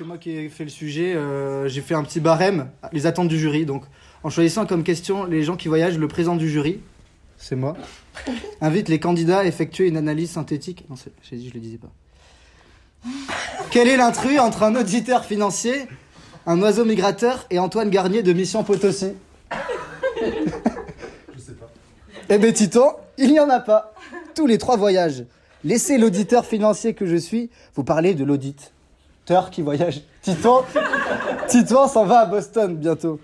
c'est moi qui ai fait le sujet. Euh, j'ai fait un petit barème, les attentes du jury. Donc, en choisissant comme question les gens qui voyagent, le président du jury, c'est moi, invite les candidats à effectuer une analyse synthétique. Non, c'est- j'ai dit, je le disais pas. Quel est l'intrus entre un auditeur financier, un oiseau migrateur et Antoine Garnier de Mission Potosi Je sais pas. Eh ben, Titon, il n'y en a pas. Tous les trois voyagent. Laissez l'auditeur financier que je suis vous parler de qui voyage. Titon, Titon s'en va à Boston bientôt.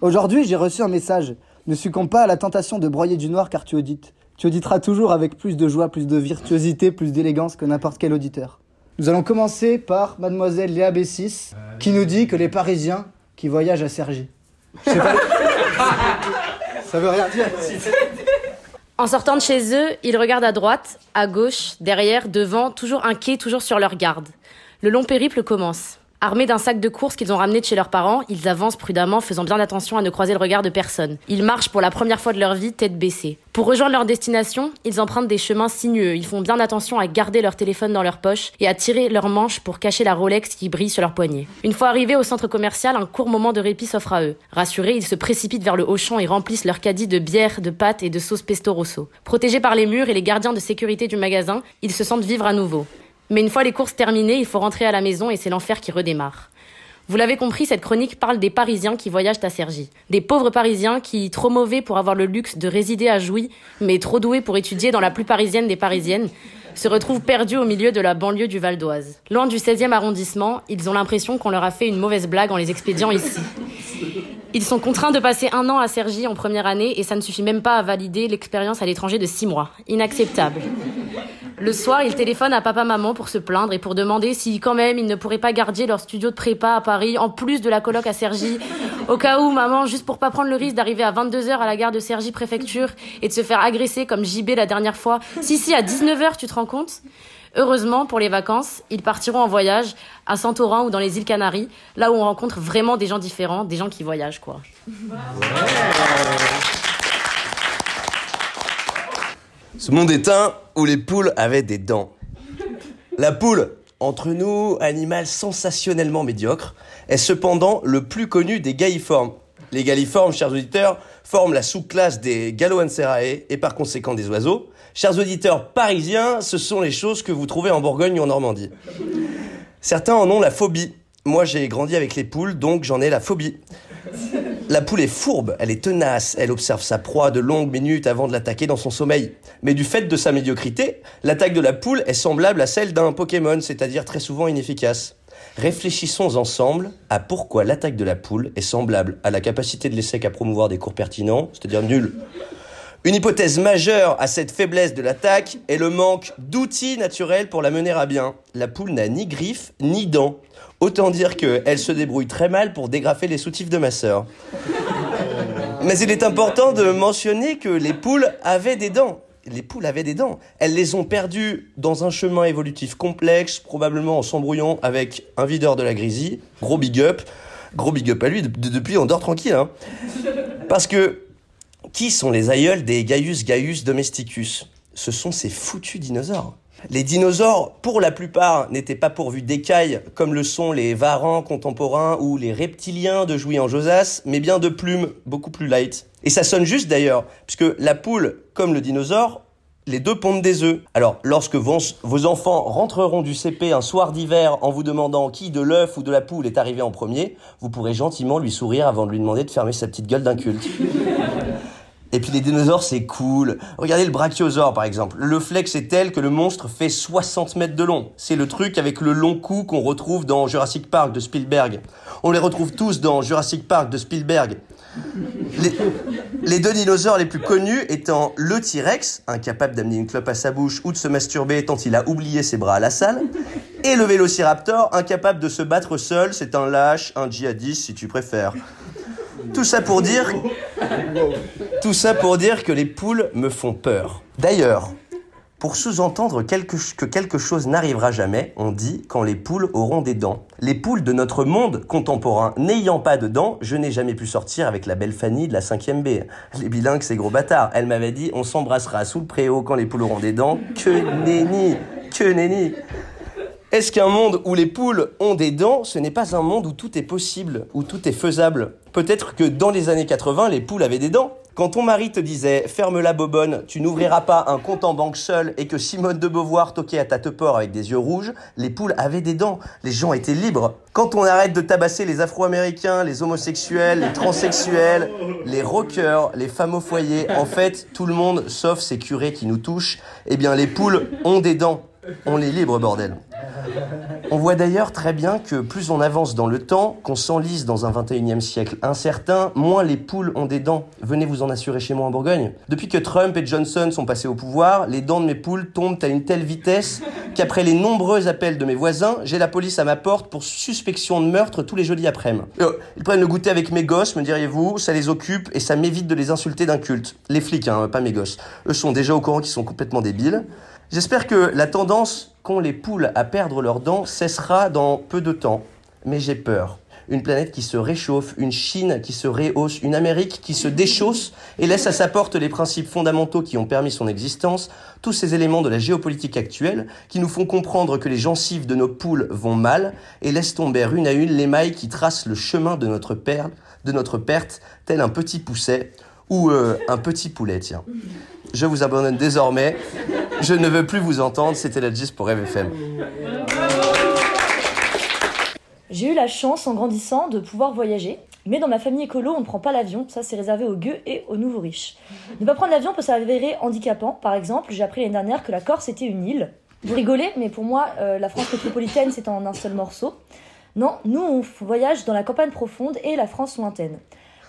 Aujourd'hui, j'ai reçu un message. Ne succombe pas à la tentation de broyer du noir car tu audites. Tu auditeras toujours avec plus de joie, plus de virtuosité, plus d'élégance que n'importe quel auditeur. Nous allons commencer par mademoiselle Léa Bessis qui nous dit que les Parisiens qui voyagent à Cergy. Je sais pas. Ça veut rien dire. En sortant de chez eux, ils regardent à droite, à gauche, derrière, devant, toujours inquiets, toujours sur leur garde. Le long périple commence. Armés d'un sac de courses qu'ils ont ramené de chez leurs parents, ils avancent prudemment, faisant bien attention à ne croiser le regard de personne. Ils marchent pour la première fois de leur vie, tête baissée. Pour rejoindre leur destination, ils empruntent des chemins sinueux. Ils font bien attention à garder leur téléphone dans leur poche et à tirer leurs manches pour cacher la Rolex qui brille sur leur poignet. Une fois arrivés au centre commercial, un court moment de répit s'offre à eux. Rassurés, ils se précipitent vers le Auchan et remplissent leur caddie de bière, de pâtes et de sauce pesto rosso. Protégés par les murs et les gardiens de sécurité du magasin, ils se sentent vivre à nouveau. Mais une fois les courses terminées, il faut rentrer à la maison et c'est l'enfer qui redémarre. Vous l'avez compris, cette chronique parle des Parisiens qui voyagent à Cergy. Des pauvres Parisiens qui, trop mauvais pour avoir le luxe de résider à Jouy, mais trop doués pour étudier dans la plus parisienne des Parisiennes, se retrouvent perdus au milieu de la banlieue du Val d'Oise. Loin du 16e arrondissement, ils ont l'impression qu'on leur a fait une mauvaise blague en les expédiant ici. Ils sont contraints de passer un an à Cergy en première année et ça ne suffit même pas à valider l'expérience à l'étranger de six mois. Inacceptable. Le soir, ils téléphonent à papa-maman pour se plaindre et pour demander si quand même ils ne pourraient pas garder leur studio de prépa à Paris en plus de la coloc à Cergy. Au cas où, maman, juste pour pas prendre le risque d'arriver à 22h à la gare de Cergy préfecture et de se faire agresser comme JB la dernière fois. Si, si, à 19h, tu te rends compte? Heureusement, pour les vacances, ils partiront en voyage à Santorin ou dans les îles Canaries, là où on rencontre vraiment des gens différents, des gens qui voyagent, quoi. Ce monde est un où les poules avaient des dents. La poule, entre nous, animal sensationnellement médiocre, est cependant le plus connu des galliformes. Les galliformes, chers auditeurs, forment la sous-classe des Galloancerae et par conséquent des oiseaux. Chers auditeurs parisiens, ce sont les choses que vous trouvez en Bourgogne ou en Normandie. Certains en ont la phobie. Moi, j'ai grandi avec les poules, donc j'en ai la phobie. La poule est fourbe, elle est tenace, elle observe sa proie de longues minutes avant de l'attaquer dans son sommeil. Mais du fait de sa médiocrité, l'attaque de la poule est semblable à celle d'un Pokémon, c'est-à-dire très souvent inefficace. Réfléchissons ensemble à pourquoi l'attaque de la poule est semblable à la capacité de l'essai à promouvoir des cours pertinents, c'est-à-dire nul. Une hypothèse majeure à cette faiblesse de l'attaque est le manque d'outils naturels pour la mener à bien. La poule n'a ni griffes ni dents. Autant dire qu'elle se débrouille très mal pour dégrafer les soutifs de ma sœur. Mais il est important de mentionner que les poules avaient des dents. Les poules avaient des dents. Elles les ont perdues dans un chemin évolutif complexe, probablement en s'embrouillant avec un videur de la grisie. Gros big up. Gros big up à lui. De- depuis, on dort tranquille. Hein. Parce que qui sont les aïeuls des Gaius Gaius domesticus? Ce sont ces foutus dinosaures. Les dinosaures, pour la plupart, n'étaient pas pourvus d'écailles comme le sont les varans contemporains ou les reptiliens de Jouy en Josas, mais bien de plumes beaucoup plus light. Et ça sonne juste d'ailleurs, puisque la poule, comme le dinosaure, les deux pondent des œufs. Alors, lorsque vos, vos enfants rentreront du CP un soir d'hiver en vous demandant qui de l'œuf ou de la poule est arrivé en premier, vous pourrez gentiment lui sourire avant de lui demander de fermer sa petite gueule d'inculte. Et puis les dinosaures, c'est cool. Regardez le brachiosaure, par exemple. Le flex est tel que le monstre fait 60 mètres de long. C'est le truc avec le long cou qu'on retrouve dans Jurassic Park de Spielberg. On les retrouve tous dans Jurassic Park de Spielberg. Les, les deux dinosaures les plus connus étant le T-Rex, incapable d'amener une clope à sa bouche ou de se masturber tant il a oublié ses bras à la salle, et le Vélociraptor, incapable de se battre seul, c'est un lâche, un djihadiste si tu préfères. Tout ça pour dire que les poules me font peur. D'ailleurs, pour sous-entendre que quelque chose n'arrivera jamais, on dit quand les poules auront des dents. Les poules de notre monde contemporain n'ayant pas de dents, je n'ai jamais pu sortir avec la belle Fanny de la 5ème B. Les bilingues, c'est gros bâtard. Elle m'avait dit on s'embrassera sous le préau quand les poules auront des dents. Que nenni Que nenni Est-ce qu'un monde où les poules ont des dents, ce n'est pas un monde où tout est possible, où tout est faisable? Peut-être que dans les années 80, les poules avaient des dents. Quand ton mari te disait ferme la bobonne, tu n'ouvriras pas un compte en banque seul et que Simone de Beauvoir toquait à ta avec des yeux rouges, les poules avaient des dents. Les gens étaient libres. Quand on arrête de tabasser les afro-américains, les homosexuels, les transsexuels, les rockers, les femmes au foyer, en fait, tout le monde, sauf ces curés qui nous touchent, eh bien les poules ont des dents. On les libre, bordel. On voit d'ailleurs très bien que plus on avance dans le temps, qu'on s'enlise dans un 21e siècle incertain, moins les poules ont des dents. Venez vous en assurer chez moi en Bourgogne. Depuis que Trump et Johnson sont passés au pouvoir, les dents de mes poules tombent à une telle vitesse qu'après les nombreux appels de mes voisins, j'ai la police à ma porte pour suspicion de meurtre tous les jeudis après-midi. Euh, ils prennent le goûter avec mes gosses, me diriez-vous, ça les occupe et ça m'évite de les insulter d'un culte. Les flics, hein, pas mes gosses. Eux sont déjà au courant qu'ils sont complètement débiles. J'espère que la tendance qu'ont les poules à perdre leurs dents cessera dans peu de temps. Mais j'ai peur. Une planète qui se réchauffe, une Chine qui se réhausse, une Amérique qui se déchausse et laisse à sa porte les principes fondamentaux qui ont permis son existence, tous ces éléments de la géopolitique actuelle qui nous font comprendre que les gencives de nos poules vont mal et laissent tomber une à une les mailles qui tracent le chemin de notre, perte, de notre perte, tel un petit pousset ou euh, un petit poulet, tiens je vous abandonne désormais. Je ne veux plus vous entendre. C'était la GIS pour FM. J'ai eu la chance en grandissant de pouvoir voyager. Mais dans ma famille écolo, on ne prend pas l'avion, ça c'est réservé aux gueux et aux nouveaux riches. Ne pas prendre l'avion peut s'avérer handicapant. Par exemple, j'ai appris l'année dernière que la Corse était une île. Vous rigolez, mais pour moi, euh, la France métropolitaine c'est en un seul morceau. Non, nous on voyage dans la campagne profonde et la France lointaine.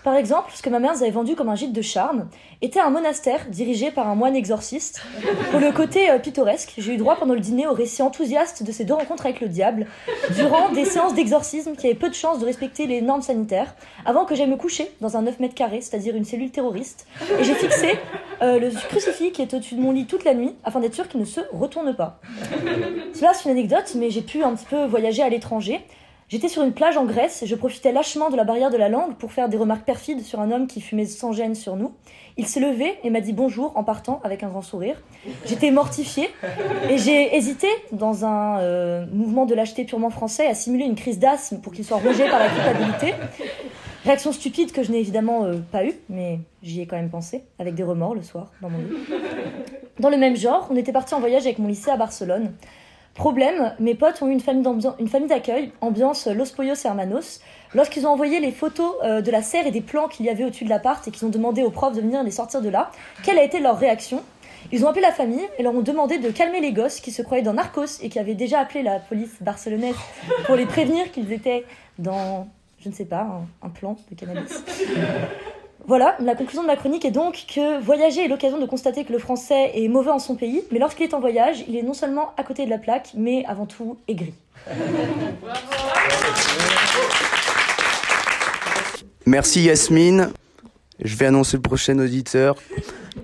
Par exemple, ce que ma mère nous avait vendu comme un gîte de charme était un monastère dirigé par un moine exorciste. Pour le côté euh, pittoresque, j'ai eu droit pendant le dîner au récit enthousiaste de ces deux rencontres avec le diable, durant des séances d'exorcisme qui avaient peu de chances de respecter les normes sanitaires, avant que j'aille me coucher dans un 9 mètres carrés, c'est-à-dire une cellule terroriste, et j'ai fixé euh, le crucifix qui est au-dessus de mon lit toute la nuit, afin d'être sûr qu'il ne se retourne pas. Cela, c'est une anecdote, mais j'ai pu un petit peu voyager à l'étranger, J'étais sur une plage en Grèce et je profitais lâchement de la barrière de la langue pour faire des remarques perfides sur un homme qui fumait sans gêne sur nous. Il s'est levé et m'a dit bonjour en partant avec un grand sourire. J'étais mortifiée et j'ai hésité, dans un euh, mouvement de lâcheté purement français, à simuler une crise d'asthme pour qu'il soit rongé par la culpabilité. Réaction stupide que je n'ai évidemment euh, pas eue, mais j'y ai quand même pensé, avec des remords le soir, dans mon lit. Dans le même genre, on était parti en voyage avec mon lycée à Barcelone. Problème, mes potes ont eu une famille d'accueil, ambiance Los Pollos Hermanos. Lorsqu'ils ont envoyé les photos euh, de la serre et des plans qu'il y avait au-dessus de l'appart et qu'ils ont demandé aux profs de venir les sortir de là, quelle a été leur réaction? Ils ont appelé la famille et leur ont demandé de calmer les gosses qui se croyaient dans Narcos et qui avaient déjà appelé la police barcelonaise pour les prévenir qu'ils étaient dans, je ne sais pas, un plan de cannabis. Voilà, la conclusion de ma chronique est donc que voyager est l'occasion de constater que le français est mauvais en son pays, mais lorsqu'il est en voyage, il est non seulement à côté de la plaque, mais avant tout aigri. Merci Yasmine. Je vais annoncer le prochain auditeur.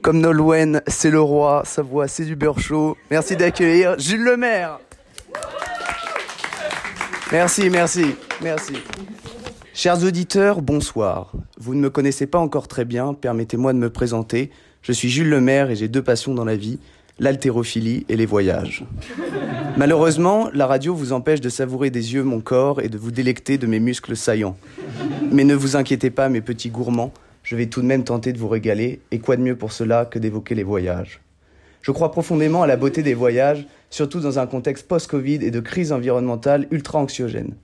Comme Nolwenn, c'est le roi, sa voix, c'est du beurre chaud. Merci d'accueillir Jules Lemaire. Merci, merci, merci. Chers auditeurs, bonsoir. Vous ne me connaissez pas encore très bien, permettez-moi de me présenter. Je suis Jules Lemaire et j'ai deux passions dans la vie, l'haltérophilie et les voyages. Malheureusement, la radio vous empêche de savourer des yeux mon corps et de vous délecter de mes muscles saillants. Mais ne vous inquiétez pas, mes petits gourmands, je vais tout de même tenter de vous régaler, et quoi de mieux pour cela que d'évoquer les voyages. Je crois profondément à la beauté des voyages, surtout dans un contexte post-Covid et de crise environnementale ultra anxiogène.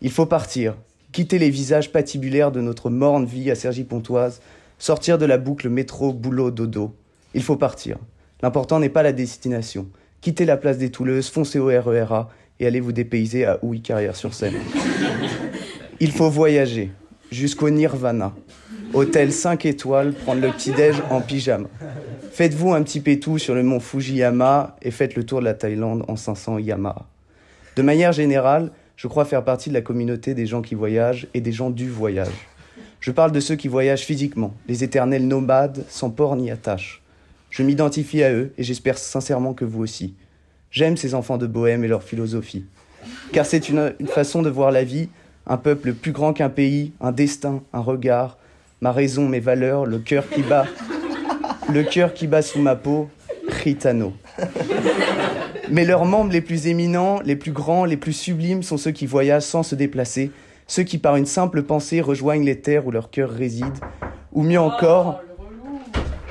Il faut partir, quitter les visages patibulaires de notre morne vie à Cergy-Pontoise, sortir de la boucle métro, boulot, dodo. Il faut partir. L'important n'est pas la destination. Quittez la place des Touleuses, foncez au RERA et allez vous dépayser à Ouy Carrière-sur-Seine. Il faut voyager jusqu'au Nirvana. Hôtel 5 étoiles, prendre le petit-déj en pyjama. Faites-vous un petit pétou sur le mont Fujiyama et faites le tour de la Thaïlande en 500 Yamaha. De manière générale, je crois faire partie de la communauté des gens qui voyagent et des gens du voyage. Je parle de ceux qui voyagent physiquement, les éternels nomades, sans port ni attache. Je m'identifie à eux et j'espère sincèrement que vous aussi. J'aime ces enfants de bohème et leur philosophie. Car c'est une, façon de voir la vie, un peuple plus grand qu'un pays, un destin, un regard, ma raison, mes valeurs, le cœur qui bat, le cœur qui bat sous ma peau, Ritano. Mais leurs membres les plus éminents, les plus grands, les plus sublimes sont ceux qui voyagent sans se déplacer, ceux qui par une simple pensée rejoignent les terres où leur cœur réside, ou mieux encore,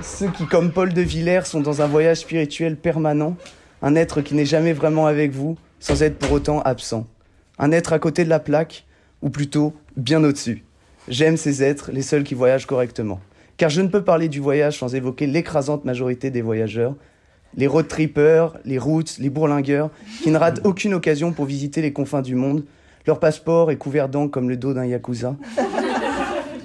ceux qui, comme Paul de Villers, sont dans un voyage spirituel permanent, un être qui n'est jamais vraiment avec vous, sans être pour autant absent. Un être à côté de la plaque, ou plutôt bien au-dessus. J'aime ces êtres, les seuls qui voyagent correctement. Car je ne peux parler du voyage sans évoquer l'écrasante majorité des voyageurs, les road trippers, les routes, les bourlingueurs, qui ne ratent aucune occasion pour visiter les confins du monde. Leur passeport est couvert d'encre comme le dos d'un yakuza.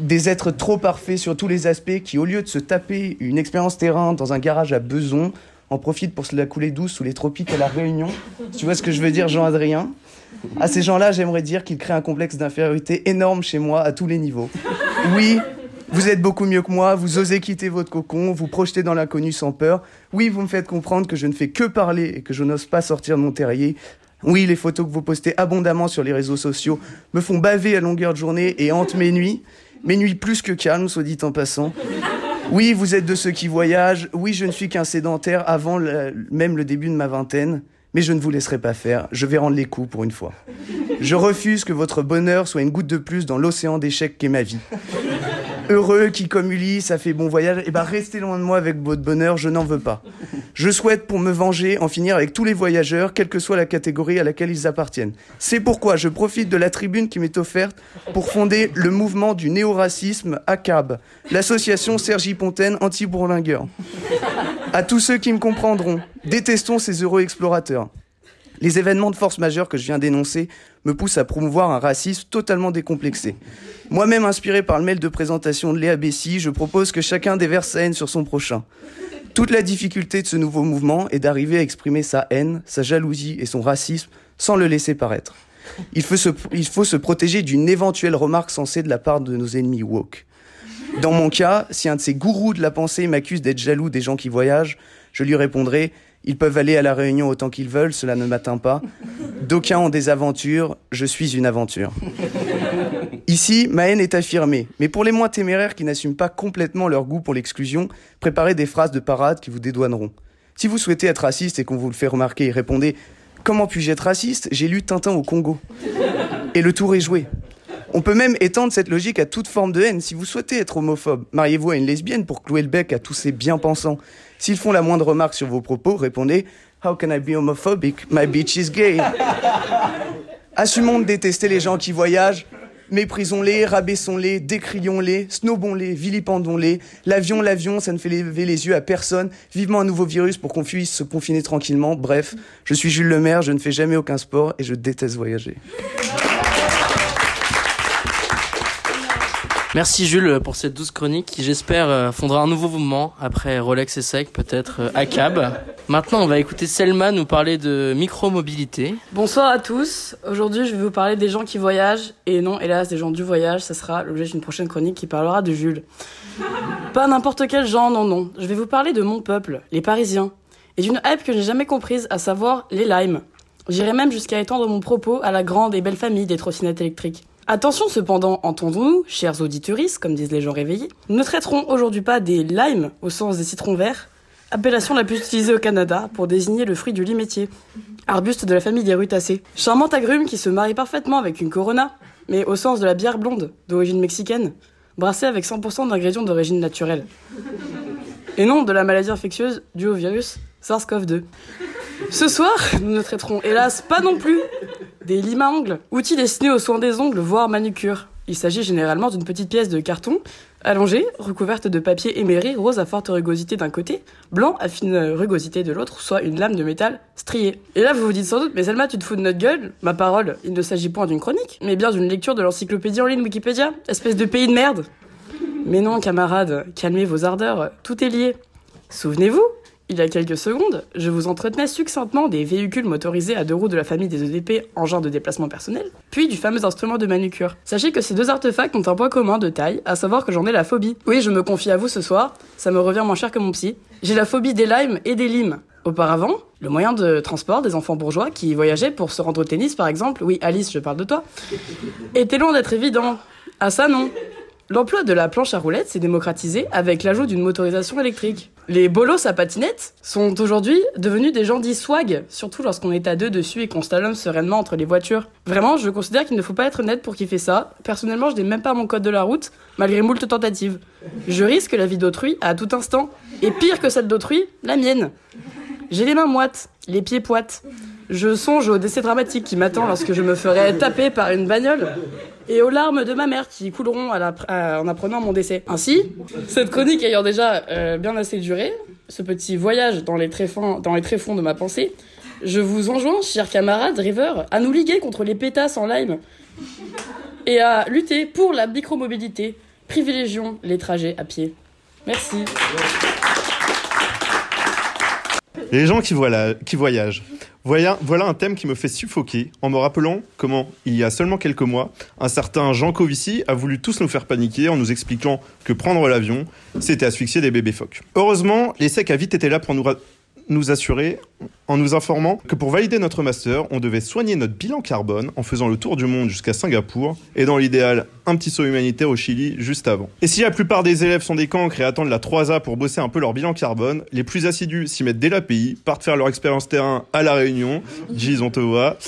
Des êtres trop parfaits sur tous les aspects qui, au lieu de se taper une expérience terrain dans un garage à Beson, en profitent pour se la couler douce sous les tropiques à La Réunion. Tu vois ce que je veux dire, Jean-Adrien? À ces gens-là, j'aimerais dire qu'ils créent un complexe d'infériorité énorme chez moi à tous les niveaux. Oui, vous êtes beaucoup mieux que moi, vous osez quitter votre cocon, vous projetez dans l'inconnu sans peur. Oui, vous me faites comprendre que je ne fais que parler et que je n'ose pas sortir de mon terrier. Oui, les photos que vous postez abondamment sur les réseaux sociaux me font baver à longueur de journée et hantent mes nuits. Mes nuits plus que calmes, soit dit en passant. Oui, vous êtes de ceux qui voyagent. Oui, je ne suis qu'un sédentaire avant même le début de ma vingtaine. Mais je ne vous laisserai pas faire. Je vais rendre les coups pour une fois. Je refuse que votre bonheur soit une goutte de plus dans l'océan d'échecs qu'est ma vie. Heureux qui, comme Ulysse, a fait bon voyage, eh ben restez loin de moi avec votre bonheur, je n'en veux pas. Je souhaite, pour me venger, en finir avec tous les voyageurs, quelle que soit la catégorie à laquelle ils appartiennent. C'est pourquoi je profite de la tribune qui m'est offerte pour fonder le mouvement du néo-racisme ACAB, l'association Sergi Pontaine anti-bourlingueur. À tous ceux qui me comprendront, détestons ces heureux explorateurs. Les événements de force majeure que je viens d'énoncer me poussent à promouvoir un racisme totalement décomplexé. Moi-même inspiré par le mail de présentation de Léa Bessy, je propose que chacun déverse sa haine sur son prochain. Toute la difficulté de ce nouveau mouvement est d'arriver à exprimer sa haine, sa jalousie et son racisme sans le laisser paraître. Il faut se, il faut se protéger d'une éventuelle remarque sensée de la part de nos ennemis woke. Dans mon cas, si un de ces gourous de la pensée m'accuse d'être jaloux des gens qui voyagent, je lui répondrai ils peuvent aller à la réunion autant qu'ils veulent, cela ne m'atteint pas. D'aucuns ont des aventures, je suis une aventure. Ici, ma haine est affirmée, mais pour les moins téméraires qui n'assument pas complètement leur goût pour l'exclusion, préparez des phrases de parade qui vous dédouaneront. Si vous souhaitez être raciste et qu'on vous le fait remarquer, répondez Comment puis-je être raciste? J'ai lu Tintin au Congo. Et le tour est joué. On peut même étendre cette logique à toute forme de haine. Si vous souhaitez être homophobe, mariez-vous à une lesbienne pour clouer le bec à tous ces bien-pensants. S'ils font la moindre remarque sur vos propos, répondez How can I be homophobic? My bitch is gay. Assumons de détester les gens qui voyagent. Méprisons-les, rabaissons-les, décrions-les, snobons-les, vilipendons-les. L'avion, l'avion, ça ne fait lever les yeux à personne. Vivement un nouveau virus pour qu'on puisse se confiner tranquillement. Bref, je suis Jules Lemaire, je ne fais jamais aucun sport et je déteste voyager. Merci Jules pour cette douce chronique qui j'espère euh, fondera un nouveau mouvement après Rolex et Sec, peut-être euh, ACAB. Maintenant on va écouter Selma nous parler de micro-mobilité. Bonsoir à tous. Aujourd'hui, je vais vous parler des gens qui voyagent. Et non, hélas, des gens du voyage. Ça sera l'objet d'une prochaine chronique qui parlera de Jules. Pas n'importe quel genre, non, non. Je vais vous parler de mon peuple, les Parisiens. Et d'une hype que j'ai jamais comprise, à savoir les limes. J'irai même jusqu'à étendre mon propos à la grande et belle famille des trottinettes électriques. Attention cependant, entendons-nous, chers auditeuristes, comme disent les gens réveillés, nous ne traiterons aujourd'hui pas des limes au sens des citrons verts, appellation la plus utilisée au Canada pour désigner le fruit du limétier, arbuste de la famille des rutacées. Charmant agrume qui se marie parfaitement avec une corona, mais au sens de la bière blonde, d'origine mexicaine, brassée avec 100% d'ingrédients d'origine naturelle. Et non de la maladie infectieuse due au virus SARS-CoV-2. Ce soir, nous ne traiterons hélas pas non plus des limes à ongles, outils destinés aux soins des ongles, voire manucure. Il s'agit généralement d'une petite pièce de carton allongée, recouverte de papier éméré rose à forte rugosité d'un côté, blanc à fine rugosité de l'autre, soit une lame de métal striée. Et là, vous vous dites sans doute, mais Selma, tu te fous de notre gueule Ma parole, il ne s'agit point d'une chronique, mais bien d'une lecture de l'encyclopédie en ligne Wikipédia, espèce de pays de merde. Mais non, camarades, calmez vos ardeurs, tout est lié. Souvenez-vous, il y a quelques secondes, je vous entretenais succinctement des véhicules motorisés à deux roues de la famille des EDP, engins de déplacement personnel, puis du fameux instrument de manucure. Sachez que ces deux artefacts ont un point commun de taille, à savoir que j'en ai la phobie. Oui, je me confie à vous ce soir, ça me revient moins cher que mon psy. J'ai la phobie des limes et des limes. Auparavant, le moyen de transport des enfants bourgeois qui voyageaient pour se rendre au tennis, par exemple, oui, Alice, je parle de toi, était loin d'être évident. Ah ça non. L'emploi de la planche à roulettes s'est démocratisé avec l'ajout d'une motorisation électrique. Les bolos à patinette sont aujourd'hui devenus des gens dits swag, surtout lorsqu'on est à deux dessus et qu'on slalom sereinement entre les voitures. Vraiment, je considère qu'il ne faut pas être net pour kiffer ça. Personnellement, je n'ai même pas mon code de la route, malgré moult tentatives. Je risque la vie d'autrui à tout instant, et pire que celle d'autrui, la mienne. J'ai les mains moites, les pieds poites. Je songe au décès dramatique qui m'attend lorsque je me ferai taper par une bagnole et aux larmes de ma mère qui couleront en apprenant mon décès. Ainsi, cette chronique ayant déjà euh, bien assez duré, ce petit voyage dans les, tréfonds, de ma pensée, je vous enjoins, chers camarades rêveurs, à nous liguer contre les pétasses en lime et à lutter pour la micromobilité. Privilégions les trajets à pied. Merci. Les gens qui, voilà- qui voyagent. Voilà, un thème qui me fait suffoquer en me rappelant comment, il y a seulement quelques mois, un certain Jean Covici a voulu tous nous faire paniquer en nous expliquant que prendre l'avion, c'était asphyxier des bébés phoques. Heureusement, l'ESSEC a vite été là pour nous assurer en nous informant que pour valider notre master, on devait soigner notre bilan carbone en faisant le tour du monde jusqu'à Singapour et dans l'idéal, un petit saut humanitaire au Chili juste avant. Et si la plupart des élèves sont des cancres et attendent la 3A pour bosser un peu leur bilan carbone, les plus assidus s'y mettent dès l'API, partent faire leur expérience terrain à La Réunion, Jeez, on te voit.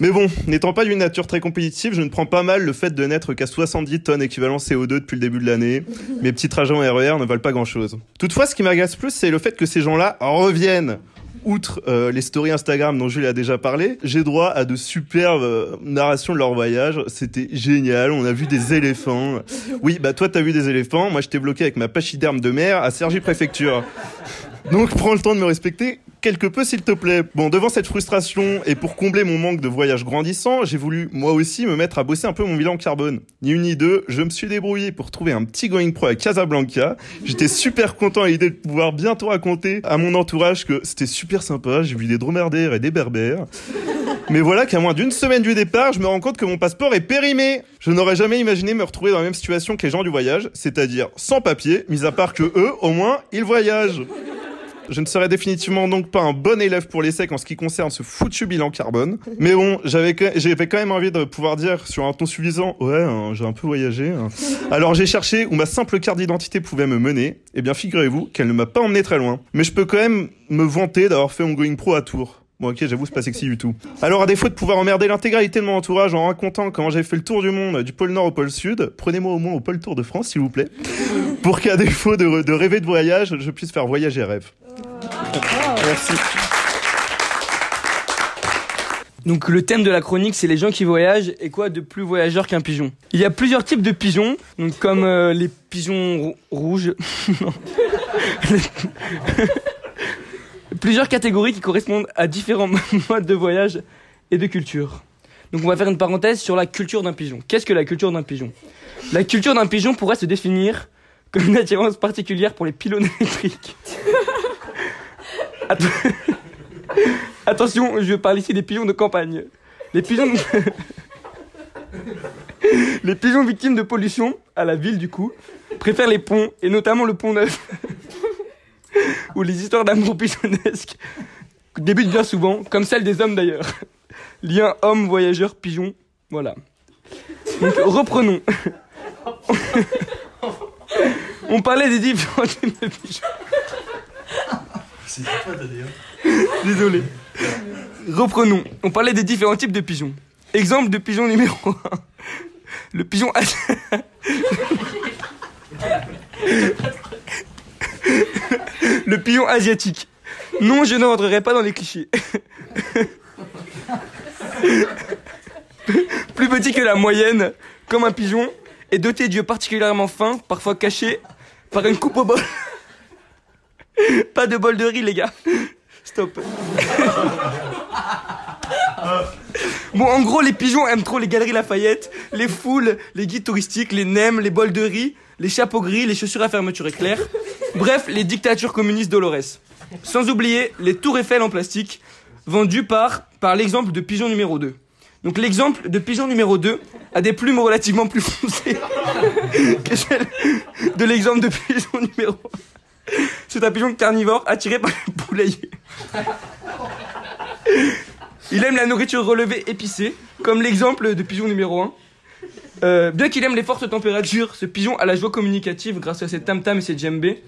Mais bon, n'étant pas d'une nature très compétitive, je ne prends pas mal le fait de n'être qu'à 70 tonnes équivalent CO2 depuis le début de l'année. Mes petits trajets en RER ne valent pas grand chose. Toutefois, ce qui m'agace plus, c'est le fait que ces gens-là reviennent. Outre euh, les stories Instagram dont Jules a déjà parlé, j'ai droit à de superbes euh, narrations de leur voyage. C'était génial. On a vu des éléphants. Oui, bah toi t'as vu des éléphants. Moi, je t'ai bloqué avec ma pachyderme de mer à Cergy Préfecture. Donc prends le temps de me respecter quelque peu s'il te plaît. Bon, devant cette frustration et pour combler mon manque de voyage grandissant, j'ai voulu moi aussi me mettre à bosser un peu mon bilan carbone. Ni une ni deux, je me suis débrouillé pour trouver un petit Going Pro à Casablanca. J'étais super content à l'idée de pouvoir bientôt raconter à mon entourage que c'était super sympa, j'ai vu des dromadaires et des berbères. Mais voilà qu'à moins d'une semaine du départ, je me rends compte que mon passeport est périmé. Je n'aurais jamais imaginé me retrouver dans la même situation que les gens du voyage, c'est-à-dire sans papier, mis à part que eux, au moins, ils voyagent. Je ne serais définitivement donc pas un bon élève pour l'ESSEC en ce qui concerne ce foutu bilan carbone. Mais bon, j'avais quand- j'avais quand même envie de pouvoir dire sur un ton suffisant, ouais, hein, j'ai un peu voyagé. hein. Alors j'ai cherché où ma simple carte d'identité pouvait me mener. Eh bien, figurez-vous qu'elle ne m'a pas emmené très loin. Mais je peux quand même me vanter d'avoir fait mon Going Pro à Tours. Bon ok, j'avoue, c'est pas sexy du tout. Alors à défaut de pouvoir emmerder l'intégralité de mon entourage en racontant comment j'ai fait le tour du monde, du pôle Nord au pôle Sud, prenez-moi au moins au pôle Tour de France, s'il vous plaît. Pour qu'à défaut de, de rêver de voyage, je puisse faire voyager rêve. Merci. Donc le thème de la chronique, c'est les gens qui voyagent et quoi de plus voyageur qu'un pigeon. Il y a plusieurs types de pigeons, donc comme euh, les pigeons rou- rouges. Plusieurs catégories qui correspondent à différents modes de voyage et de culture. Donc on va faire une parenthèse sur la culture d'un pigeon. Qu'est-ce que la culture d'un pigeon? La culture d'un pigeon pourrait se définir comme une attirance particulière pour les pylônes électriques. Att- Attention, je parle ici des pigeons de campagne. Les pigeons. les pigeons victimes de pollution, à la ville du coup, préfèrent les ponts, et notamment le pont neuf. où les histoires d'amour pigeonnesques débutent bien souvent, comme celle des hommes d'ailleurs. Lien homme, voyageur, pigeon, voilà. Donc reprenons. On parlait des différents types de pigeons. Désolé. Reprenons. On parlait des différents types de pigeons. Exemple de pigeon numéro 1. Le pigeon Le pigeon asiatique. Non, je ne rentrerai pas dans les clichés. Plus petit que la moyenne, comme un pigeon, et doté d'yeux particulièrement fins, parfois cachés par une coupe au bol. Pas de bol de riz, les gars. Stop. Bon, en gros, les pigeons aiment trop les galeries Lafayette, les foules, les guides touristiques, les nems, les bols de riz, les chapeaux gris, les chaussures à fermeture éclair. Bref, les dictatures communistes Dolores. Sans oublier les tours Eiffel en plastique, vendus par, par l'exemple de pigeon numéro 2. Donc l'exemple de pigeon numéro 2 a des plumes relativement plus foncées que celle de l'exemple de pigeon numéro 1. C'est un pigeon carnivore attiré par le poulailler. Il aime la nourriture relevée épicée, comme l'exemple de pigeon numéro 1. Euh, bien qu'il aime les fortes températures, ce pigeon a la joie communicative grâce à ses tam-tam et ses djembés,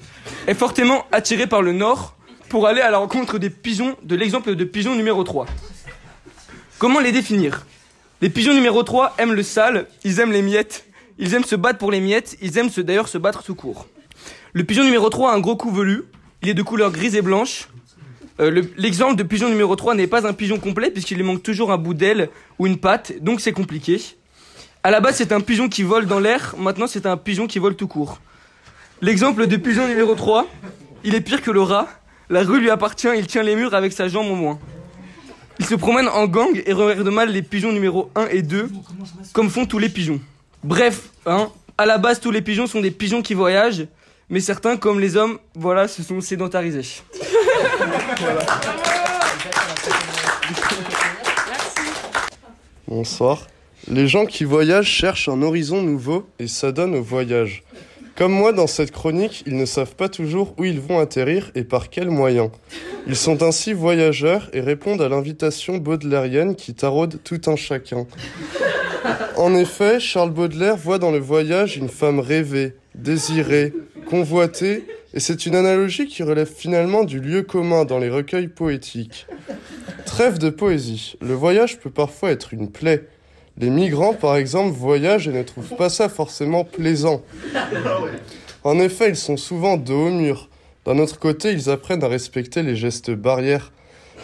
est fortement attiré par le nord pour aller à la rencontre des pigeons, de l'exemple de pigeon numéro 3. Comment les définir? Les pigeons numéro 3 aiment le sale, ils aiment les miettes, ils aiment se battre pour les miettes, ils aiment d'ailleurs se battre tout court. Le pigeon numéro 3 a un gros cou velu, il est de couleur grise et blanche. Euh, le- L'exemple de pigeon numéro 3 n'est pas un pigeon complet puisqu'il lui manque toujours un bout d'aile ou une patte, donc c'est compliqué. À la base, c'est un pigeon qui vole dans l'air, maintenant c'est un pigeon qui vole tout court. L'exemple de pigeon numéro 3, il est pire que le rat. La rue lui appartient, il tient les murs avec sa jambe au moins. Il se promène en gang et regarde mal les pigeons numéro 1 et 2, comme font tous les pigeons. Bref, hein, à la base, tous les pigeons sont des pigeons qui voyagent, mais certains, comme les hommes, voilà, se sont sédentarisés. Bonsoir. Les gens qui voyagent cherchent un horizon nouveau et s'adonnent au voyage. Comme moi dans cette chronique, ils ne savent pas toujours où ils vont atterrir et par quels moyens. Ils sont ainsi voyageurs et répondent à l'invitation baudelairienne qui taraude tout un chacun. En effet, Charles Baudelaire voit dans le voyage une femme rêvée, désirée, convoitée, et c'est une analogie qui relève finalement du lieu commun dans les recueils poétiques. Trêve de poésie, le voyage peut parfois être une plaie. Les migrants, par exemple, voyagent et ne trouvent pas ça forcément plaisant. En effet, ils sont souvent dos au mur. D'un autre côté, ils apprennent à respecter les gestes barrières.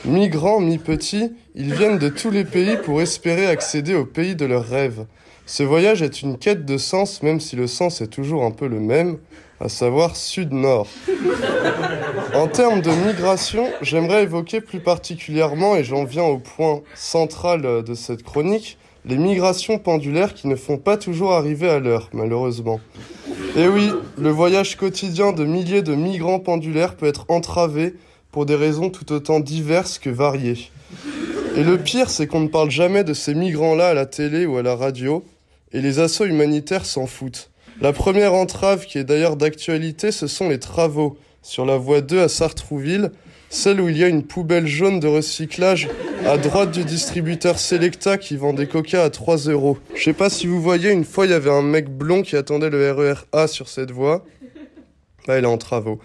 Migrants, mi-petits, ils viennent de tous les pays pour espérer accéder au pays de leurs rêves. Ce voyage est une quête de sens, même si le sens est toujours un peu le même, à savoir sud-nord. En termes de migration, j'aimerais évoquer plus particulièrement, et j'en viens au point central euh, de cette chronique, les migrations pendulaires qui ne font pas toujours arriver à l'heure, malheureusement. Et oui, le voyage quotidien de milliers de migrants pendulaires peut être entravé pour des raisons tout autant diverses que variées. Et le pire, c'est qu'on ne parle jamais de ces migrants-là à la télé ou à la radio, et les assauts humanitaires s'en foutent. La première entrave, qui est d'ailleurs d'actualité, ce sont les travaux sur la voie 2 à Sartrouville, celle où il y a une poubelle jaune de recyclage à droite du distributeur Selecta qui vend des coca à 3 euros. Je sais pas si vous voyez, une fois il y avait un mec blond qui attendait le RER A sur cette voie. Là, il est en travaux.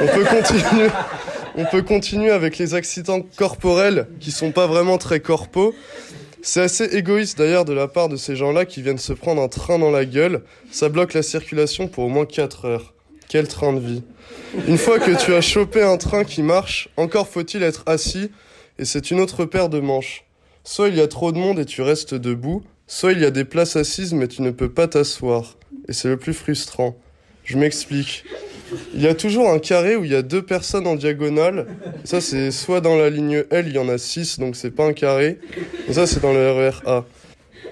On peut continuer. On peut continuer avec les accidents corporels qui sont pas vraiment très corpaux. C'est assez égoïste d'ailleurs de la part de ces gens-là qui viennent se prendre un train dans la gueule. Ça bloque la circulation pour au moins 4 heures. Quel train de vie. Une fois que tu as chopé un train qui marche, encore faut-il être assis, et c'est une autre paire de manches. Soit il y a trop de monde et tu restes debout, soit il y a des places assises mais tu ne peux pas t'asseoir. Et c'est le plus frustrant. Je m'explique. Il y a toujours un carré où il y a deux personnes en diagonale. Ça, c'est soit dans la ligne L, il y en a six, donc c'est pas un carré. Ça, c'est dans le RER A.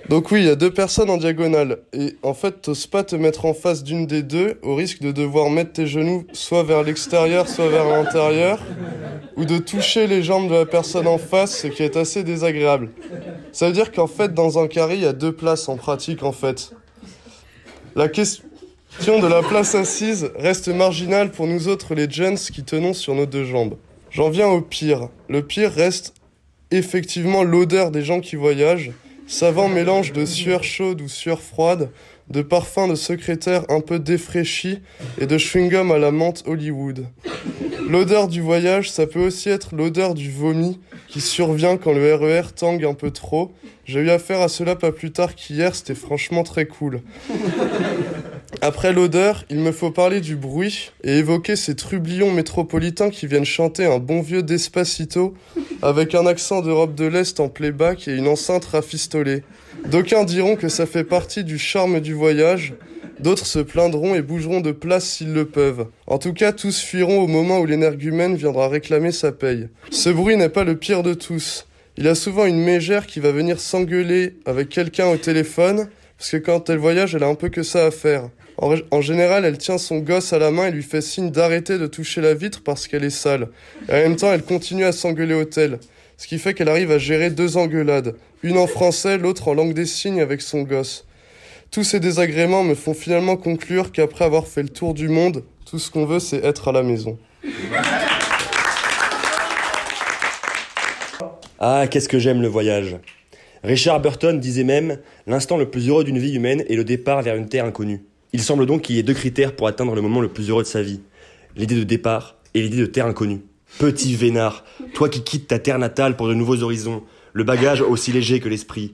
Donc oui, il y a deux personnes en diagonale. Et en fait, t'oses pas te mettre en face d'une des deux, au risque de devoir mettre tes genoux soit vers l'extérieur, soit vers l'intérieur, ou de toucher les jambes de la personne en face, ce qui est assez désagréable. Ça veut dire qu'en fait, dans un carré, il y a deux places en pratique, en fait. La question de la place assise reste marginale pour nous autres les gens qui tenons sur nos deux jambes. J'en viens au pire. Le pire reste effectivement l'odeur des gens qui voyagent, savant mélange de sueur chaude ou sueur froide, de parfums de secrétaire un peu défraîchis et de chewing-gum à la menthe Hollywood. L'odeur du voyage, ça peut aussi être l'odeur du vomi qui survient quand le RER tangue un peu trop. J'ai eu affaire à cela pas plus tard qu'hier, c'était franchement très cool. Après l'odeur, il me faut parler du bruit et évoquer ces trublions métropolitains qui viennent chanter un bon vieux Despacito avec un accent d'Europe de l'Est en playback et une enceinte rafistolée. D'aucuns diront que ça fait partie du charme du voyage, d'autres se plaindront et bougeront de place s'ils le peuvent. En tout cas, tous fuiront au moment où l'énergumène viendra réclamer sa paye. Ce bruit n'est pas le pire de tous. Il y a souvent une mégère qui va venir s'engueuler avec quelqu'un au téléphone, parce que quand elle voyage, elle a un peu que ça à faire. En, général, elle tient son gosse à la main et lui fait signe d'arrêter de toucher la vitre parce qu'elle est sale. Et en même temps, elle continue à s'engueuler au tel. Ce qui fait qu'elle arrive à gérer deux engueulades. Une en français, l'autre en langue des signes avec son gosse. Tous ces désagréments me font finalement conclure qu'après avoir fait le tour du monde, tout ce qu'on veut, c'est être à la maison. Ah, qu'est-ce que j'aime le voyage. Richard Burton disait même L'instant le plus heureux d'une vie humaine est le départ vers une terre inconnue. Il semble donc qu'il y ait deux critères pour atteindre le moment le plus heureux de sa vie l'idée de départ et l'idée de terre inconnue. Petit vénard, toi qui quittes ta terre natale pour de nouveaux horizons, le bagage aussi léger que l'esprit.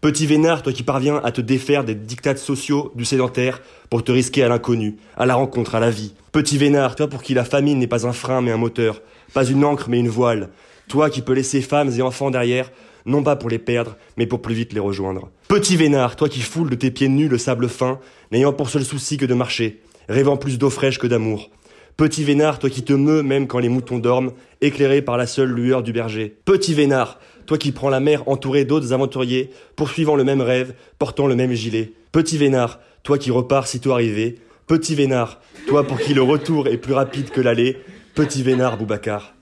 Petit vénard, toi qui parviens à te défaire des dictats sociaux du sédentaire pour te risquer à l'inconnu, à la rencontre, à la vie. Petit vénard, toi pour qui la famine n'est pas un frein mais un moteur, pas une encre mais une voile. Toi qui peux laisser femmes et enfants derrière, non pas pour les perdre, mais pour plus vite les rejoindre. Petit vénard, toi qui foules de tes pieds nus le sable fin, n'ayant pour seul souci que de marcher, rêvant plus d'eau fraîche que d'amour. Petit vénard, toi qui te meus même quand les moutons dorment, éclairé par la seule lueur du berger. Petit vénard, toi qui prends la mer entourée d'autres aventuriers, poursuivant le même rêve, portant le même gilet. Petit vénard, toi qui repars sitôt arrivé. Petit vénard, toi pour qui le retour est plus rapide que l'aller. Petit vénard, Boubacar.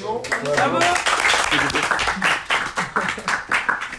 Bravo.